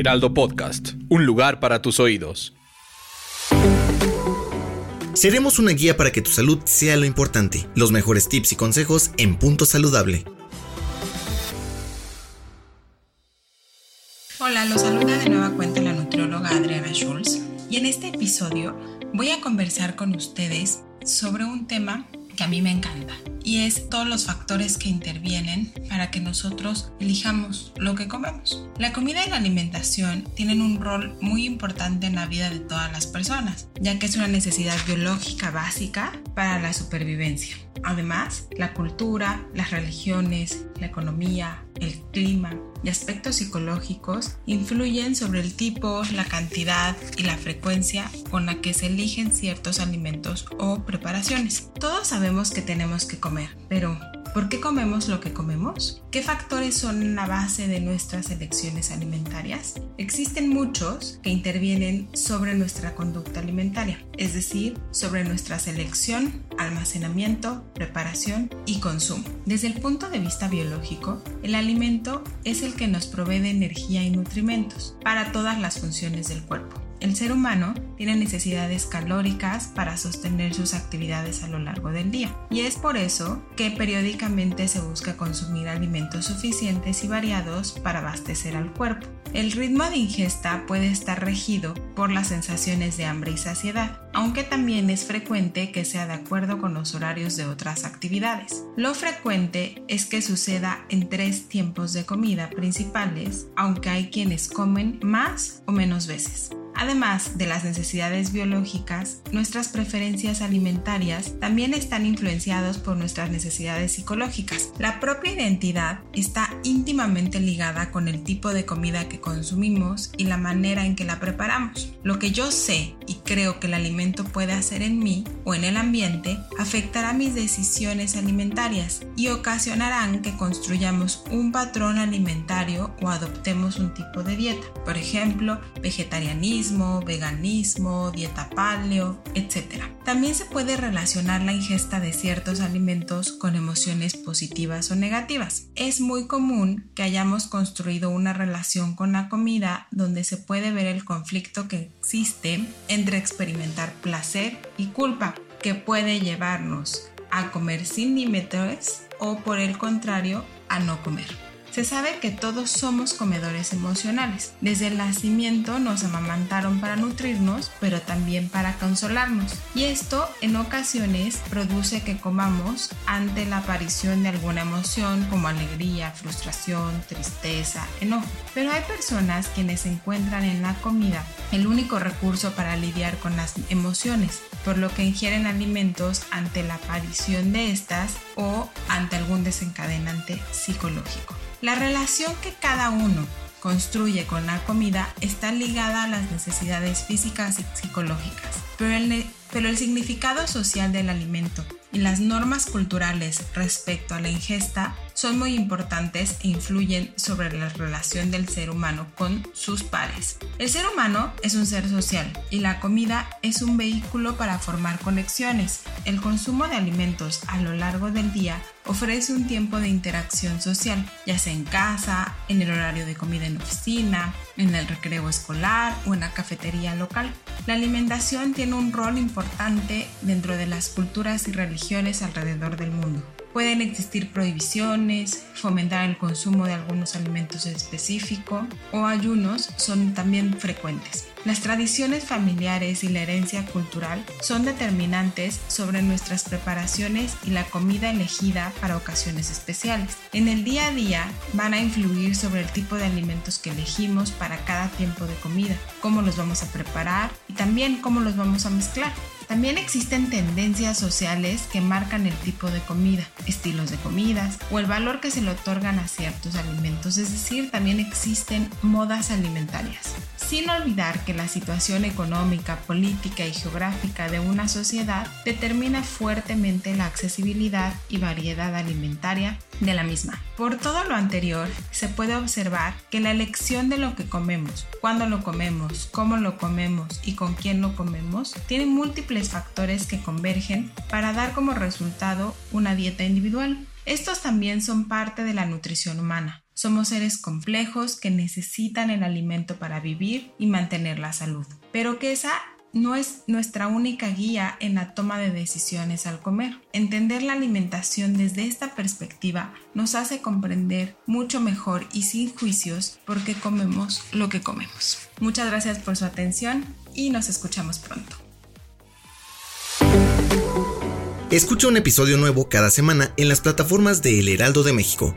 Heraldo Podcast, un lugar para tus oídos. Seremos una guía para que tu salud sea lo importante. Los mejores tips y consejos en Punto Saludable. Hola, los saluda de nueva cuenta la nutrióloga Adriana Schulz y en este episodio voy a conversar con ustedes sobre un tema que a mí me encanta y es todos los factores que intervienen para que nosotros elijamos lo que comemos. La comida y la alimentación tienen un rol muy importante en la vida de todas las personas, ya que es una necesidad biológica básica para la supervivencia. Además, la cultura, las religiones, la economía, el clima y aspectos psicológicos influyen sobre el tipo, la cantidad y la frecuencia con la que se eligen ciertos alimentos o preparaciones. Todos sabemos que tenemos que comer, pero ¿Por qué comemos lo que comemos? ¿Qué factores son la base de nuestras elecciones alimentarias? Existen muchos que intervienen sobre nuestra conducta alimentaria, es decir, sobre nuestra selección, almacenamiento, preparación y consumo. Desde el punto de vista biológico, el alimento es el que nos provee de energía y nutrimentos para todas las funciones del cuerpo. El ser humano tiene necesidades calóricas para sostener sus actividades a lo largo del día y es por eso que periódicamente se busca consumir alimentos suficientes y variados para abastecer al cuerpo. El ritmo de ingesta puede estar regido por las sensaciones de hambre y saciedad, aunque también es frecuente que sea de acuerdo con los horarios de otras actividades. Lo frecuente es que suceda en tres tiempos de comida principales, aunque hay quienes comen más o menos veces. Además de las necesidades biológicas, nuestras preferencias alimentarias también están influenciadas por nuestras necesidades psicológicas. La propia identidad está íntimamente ligada con el tipo de comida que consumimos y la manera en que la preparamos. Lo que yo sé y creo que el alimento puede hacer en mí o en el ambiente afectará mis decisiones alimentarias y ocasionarán que construyamos un patrón alimentario o adoptemos un tipo de dieta. Por ejemplo, vegetarianismo, veganismo, dieta paleo, etc. También se puede relacionar la ingesta de ciertos alimentos con emociones positivas o negativas. Es muy común que hayamos construido una relación con la comida donde se puede ver el conflicto que existe entre experimentar placer y culpa, que puede llevarnos a comer sin límites o por el contrario a no comer. Se sabe que todos somos comedores emocionales. Desde el nacimiento nos amamantaron para nutrirnos, pero también para consolarnos. Y esto en ocasiones produce que comamos ante la aparición de alguna emoción como alegría, frustración, tristeza, enojo. Pero hay personas quienes encuentran en la comida el único recurso para lidiar con las emociones, por lo que ingieren alimentos ante la aparición de estas o ante algún desencadenante psicológico. La relación que cada uno construye con la comida está ligada a las necesidades físicas y psicológicas, pero el, significado social del alimento y las normas culturales respecto a la ingesta son muy importantes e influyen sobre la relación del ser humano con sus pares. El ser humano es un ser social y la comida es un vehículo para formar conexiones. El consumo de alimentos a lo largo del día ofrece un tiempo de interacción social, ya sea en casa, en el horario de comida en oficina, en el recreo escolar o en la cafetería local. La alimentación tiene un rol importante dentro de las culturas y religiones alrededor del mundo. Pueden existir prohibiciones, fomentar el consumo de algunos alimentos específicos o ayunos son también frecuentes. Las tradiciones familiares y la herencia cultural son determinantes sobre nuestras preparaciones y la comida elegida para ocasiones especiales. En el día a día van a influir sobre el tipo de alimentos que elegimos para cada tiempo de comida, cómo los vamos a preparar y también cómo los vamos a mezclar. También existen tendencias sociales que marcan el tipo de comida, estilos de comidas o el valor que se le otorgan a ciertos alimentos, es decir, también existen modas alimentarias. Sin olvidar que la situación económica, política y geográfica de una sociedad determina fuertemente la accesibilidad y variedad alimentaria de la misma. Por todo lo anterior, se puede observar que la elección de lo que comemos, cuándo lo comemos, cómo lo comemos y con quién lo comemos, tiene múltiples factores que convergen para dar como resultado una dieta individual. Estos también son parte de la nutrición humana. Somos seres complejos que necesitan el alimento para vivir y mantener la salud, pero que esa no es nuestra única guía en la toma de decisiones al comer. Entender la alimentación desde esta perspectiva nos hace comprender mucho mejor y sin juicios por qué comemos lo que comemos. Muchas gracias por su atención y nos escuchamos pronto. Escucha un episodio nuevo cada semana en las plataformas de El Heraldo de México.